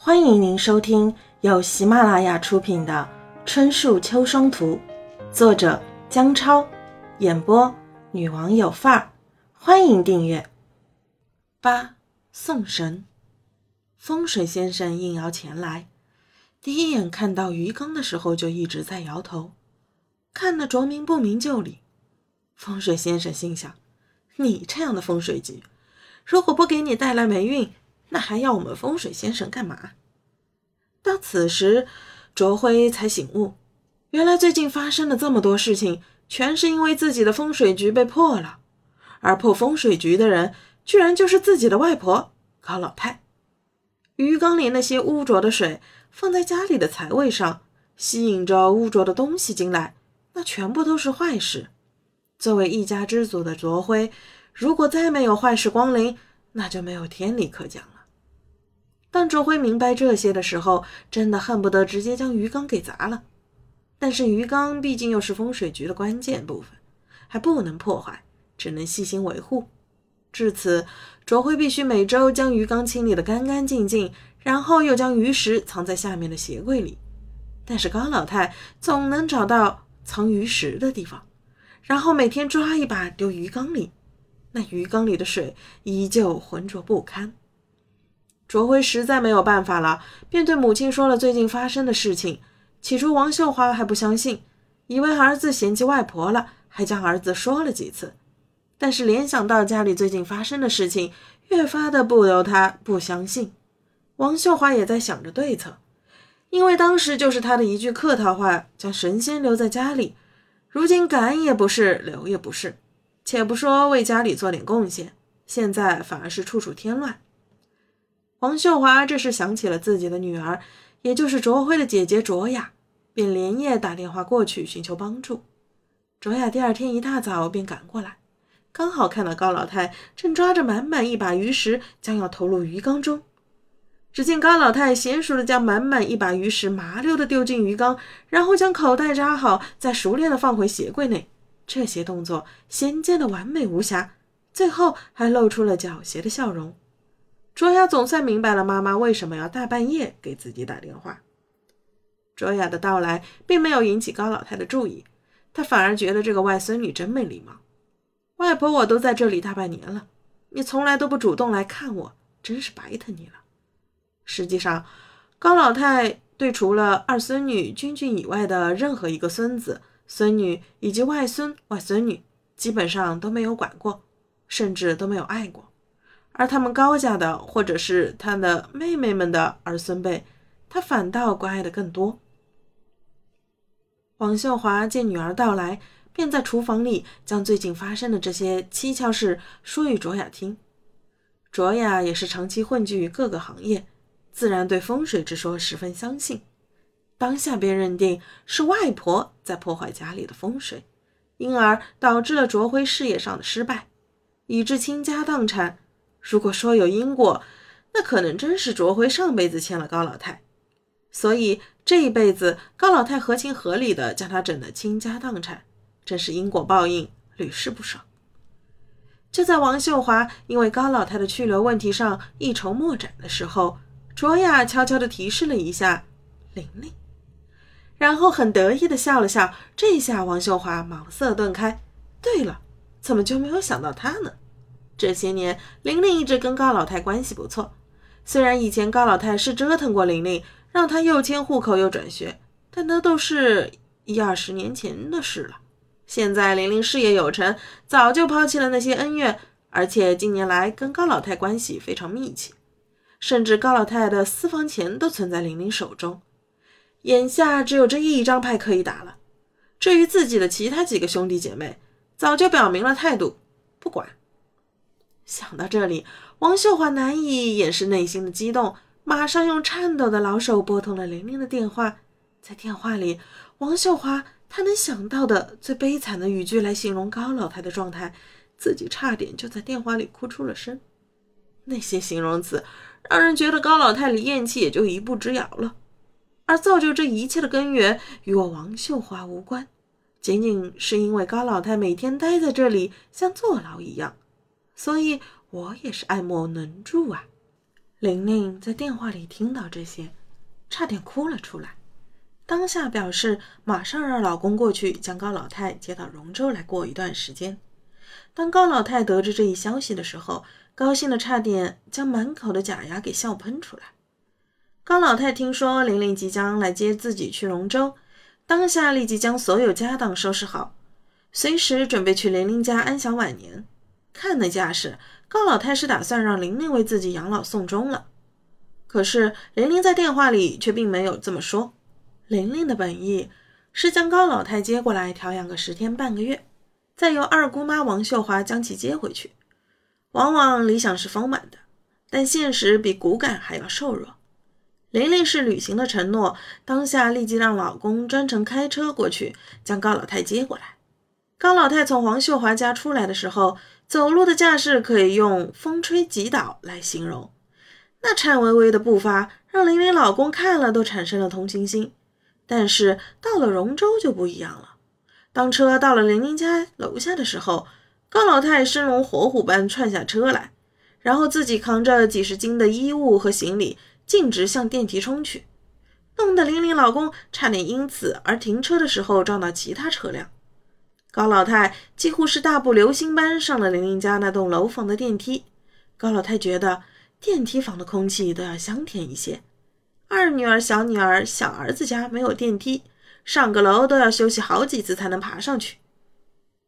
欢迎您收听由喜马拉雅出品的《春树秋霜图》，作者姜超，演播女王有范儿。欢迎订阅。八送神，风水先生应邀前来，第一眼看到鱼缸的时候就一直在摇头，看得卓明不明就里。风水先生心想：你这样的风水局，如果不给你带来霉运，那还要我们风水先生干嘛？到此时，卓辉才醒悟，原来最近发生了这么多事情，全是因为自己的风水局被破了，而破风水局的人，居然就是自己的外婆高老太。鱼缸里那些污浊的水，放在家里的财位上，吸引着污浊的东西进来，那全部都是坏事。作为一家之主的卓辉，如果再没有坏事光临，那就没有天理可讲了。当卓辉明白这些的时候，真的恨不得直接将鱼缸给砸了。但是鱼缸毕竟又是风水局的关键部分，还不能破坏，只能细心维护。至此，卓辉必须每周将鱼缸清理得干干净净，然后又将鱼食藏在下面的鞋柜里。但是高老太总能找到藏鱼食的地方，然后每天抓一把丢鱼缸里，那鱼缸里的水依旧浑浊不堪。卓辉实在没有办法了，便对母亲说了最近发生的事情。起初，王秀华还不相信，以为儿子嫌弃外婆了，还将儿子说了几次。但是联想到家里最近发生的事情，越发的不由他不相信。王秀华也在想着对策，因为当时就是他的一句客套话，将神仙留在家里，如今赶也不是，留也不是。且不说为家里做点贡献，现在反而是处处添乱。黄秀华这时想起了自己的女儿，也就是卓辉的姐姐卓雅，便连夜打电话过去寻求帮助。卓雅第二天一大早便赶过来，刚好看到高老太正抓着满满一把鱼食，将要投入鱼缸中。只见高老太娴熟的将满满一把鱼食麻溜的丢进鱼缸，然后将口袋扎好，再熟练的放回鞋柜内。这些动作衔接的完美无瑕，最后还露出了狡黠的笑容。卓雅总算明白了妈妈为什么要大半夜给自己打电话。卓雅的到来并没有引起高老太的注意，她反而觉得这个外孙女真没礼貌。外婆，我都在这里大半年了，你从来都不主动来看我，真是白疼你了。实际上，高老太对除了二孙女君君以外的任何一个孙子、孙女以及外孙、外孙女，基本上都没有管过，甚至都没有爱过。而他们高家的，或者是他的妹妹们的儿孙辈，他反倒关爱的更多。王秀华见女儿到来，便在厨房里将最近发生的这些蹊跷事说与卓雅听。卓雅也是长期混迹于各个行业，自然对风水之说十分相信。当下便认定是外婆在破坏家里的风水，因而导致了卓辉事业上的失败，以致倾家荡产。如果说有因果，那可能真是卓辉上辈子欠了高老太，所以这一辈子高老太合情合理的将他整得倾家荡产，真是因果报应，屡试不爽。就在王秀华因为高老太的去留问题上一筹莫展的时候，卓雅悄悄地提示了一下玲玲，然后很得意地笑了笑。这下王秀华茅塞顿开，对了，怎么就没有想到他呢？这些年，玲玲一直跟高老太关系不错。虽然以前高老太是折腾过玲玲，让她又迁户口又转学，但那都是一二十年前的事了。现在玲玲事业有成，早就抛弃了那些恩怨，而且近年来跟高老太关系非常密切，甚至高老太的私房钱都存在玲玲手中。眼下只有这一张牌可以打了。至于自己的其他几个兄弟姐妹，早就表明了态度，不管。想到这里，王秀华难以掩饰内心的激动，马上用颤抖的老手拨通了玲玲的电话。在电话里，王秀华她能想到的最悲惨的语句来形容高老太的状态，自己差点就在电话里哭出了声。那些形容词让人觉得高老太离咽气也就一步之遥了，而造就这一切的根源与我王秀华无关，仅仅是因为高老太每天待在这里像坐牢一样。所以我也是爱莫能助啊！玲玲在电话里听到这些，差点哭了出来。当下表示马上让老公过去将高老太接到荣州来过一段时间。当高老太得知这一消息的时候，高兴的差点将满口的假牙给笑喷出来。高老太听说玲玲即将来接自己去荣州，当下立即将所有家当收拾好，随时准备去玲玲家安享晚年。看那架势，高老太是打算让玲玲为自己养老送终了。可是玲玲在电话里却并没有这么说。玲玲的本意是将高老太接过来调养个十天半个月，再由二姑妈王秀华将其接回去。往往理想是丰满的，但现实比骨感还要瘦弱。玲玲是履行了承诺，当下立即让老公专程开车过去将高老太接过来。高老太从王秀华家出来的时候，走路的架势可以用“风吹急倒”来形容，那颤巍巍的步伐让玲玲老公看了都产生了同情心。但是到了荣州就不一样了。当车到了玲玲家楼下的时候，高老太生龙活虎般窜下车来，然后自己扛着几十斤的衣物和行李，径直向电梯冲去，弄得玲玲老公差点因此而停车的时候撞到其他车辆。高老太几乎是大步流星般上了玲玲家那栋楼房的电梯。高老太觉得电梯房的空气都要香甜一些。二女儿、小女儿、小儿子家没有电梯，上个楼都要休息好几次才能爬上去。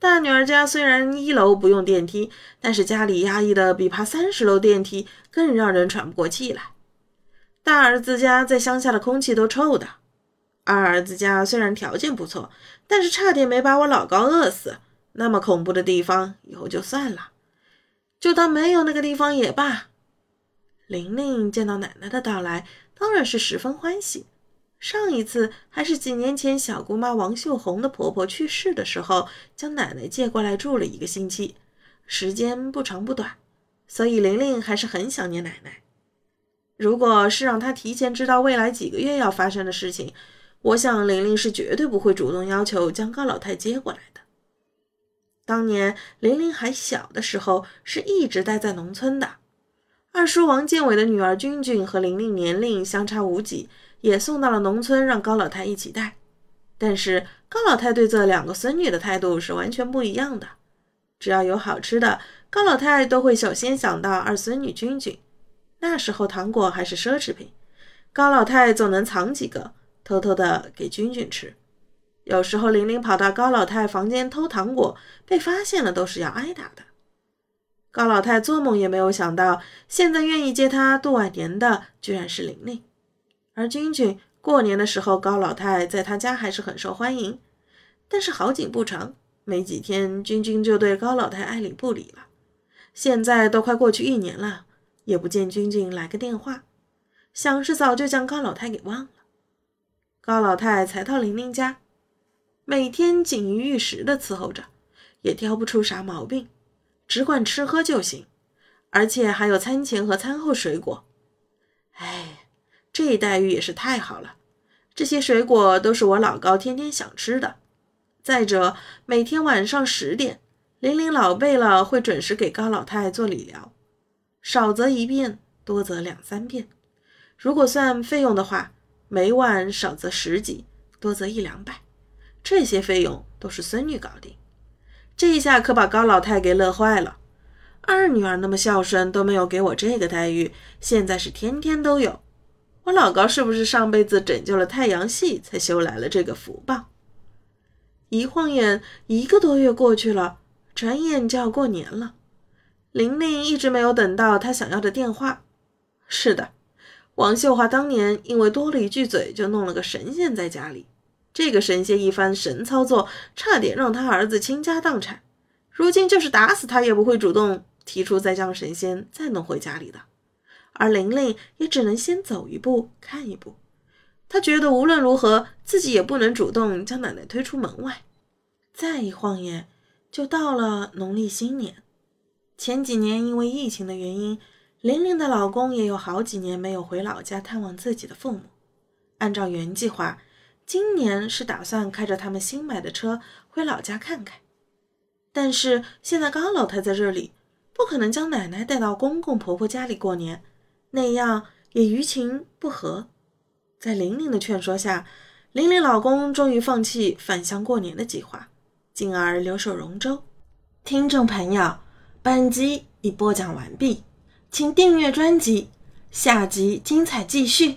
大女儿家虽然一楼不用电梯，但是家里压抑的比爬三十楼电梯更让人喘不过气来。大儿子家在乡下的空气都臭的，二儿子家虽然条件不错，但是差点没把我老高饿死。那么恐怖的地方，以后就算了，就当没有那个地方也罢。玲玲见到奶奶的到来。当然是十分欢喜。上一次还是几年前，小姑妈王秀红的婆婆去世的时候，将奶奶接过来住了一个星期，时间不长不短，所以玲玲还是很想念奶奶。如果是让她提前知道未来几个月要发生的事情，我想玲玲是绝对不会主动要求将高老太接过来的。当年玲玲还小的时候，是一直待在农村的。二叔王建伟的女儿君君和玲玲年龄相差无几，也送到了农村，让高老太一起带。但是高老太对这两个孙女的态度是完全不一样的。只要有好吃的，高老太都会首先想到二孙女君君。那时候糖果还是奢侈品，高老太总能藏几个，偷偷的给君君吃。有时候玲玲跑到高老太房间偷糖果，被发现了都是要挨打的。高老太做梦也没有想到，现在愿意接她度晚年的居然是玲玲。而君君过年的时候，高老太在他家还是很受欢迎。但是好景不长，没几天，君君就对高老太爱理不理了。现在都快过去一年了，也不见君君来个电话，想是早就将高老太给忘了。高老太才到玲玲家，每天锦衣玉食的伺候着，也挑不出啥毛病。只管吃喝就行，而且还有餐前和餐后水果。哎，这待遇也是太好了。这些水果都是我老高天天想吃的。再者，每天晚上十点，玲玲老背了会准时给高老太做理疗，少则一遍，多则两三遍。如果算费用的话，每晚少则十几，多则一两百。这些费用都是孙女搞定。这一下可把高老太给乐坏了。二女儿那么孝顺，都没有给我这个待遇，现在是天天都有。我老高是不是上辈子拯救了太阳系，才修来了这个福报？一晃眼一个多月过去了，转眼就要过年了。玲玲一直没有等到她想要的电话。是的，王秀华当年因为多了一句嘴，就弄了个神仙在家里。这个神仙一番神操作，差点让他儿子倾家荡产。如今就是打死他也不会主动提出再将神仙再弄回家里的。而玲玲也只能先走一步看一步。她觉得无论如何，自己也不能主动将奶奶推出门外。再一晃眼，就到了农历新年。前几年因为疫情的原因，玲玲的老公也有好几年没有回老家探望自己的父母。按照原计划，今年是打算开着他们新买的车回老家看看。但是现在高老太在这里，不可能将奶奶带到公公婆婆家里过年，那样也于情不合。在玲玲的劝说下，玲玲老公终于放弃返乡过年的计划，进而留守荣州。听众朋友，本集已播讲完毕。请订阅专辑下集精彩继续。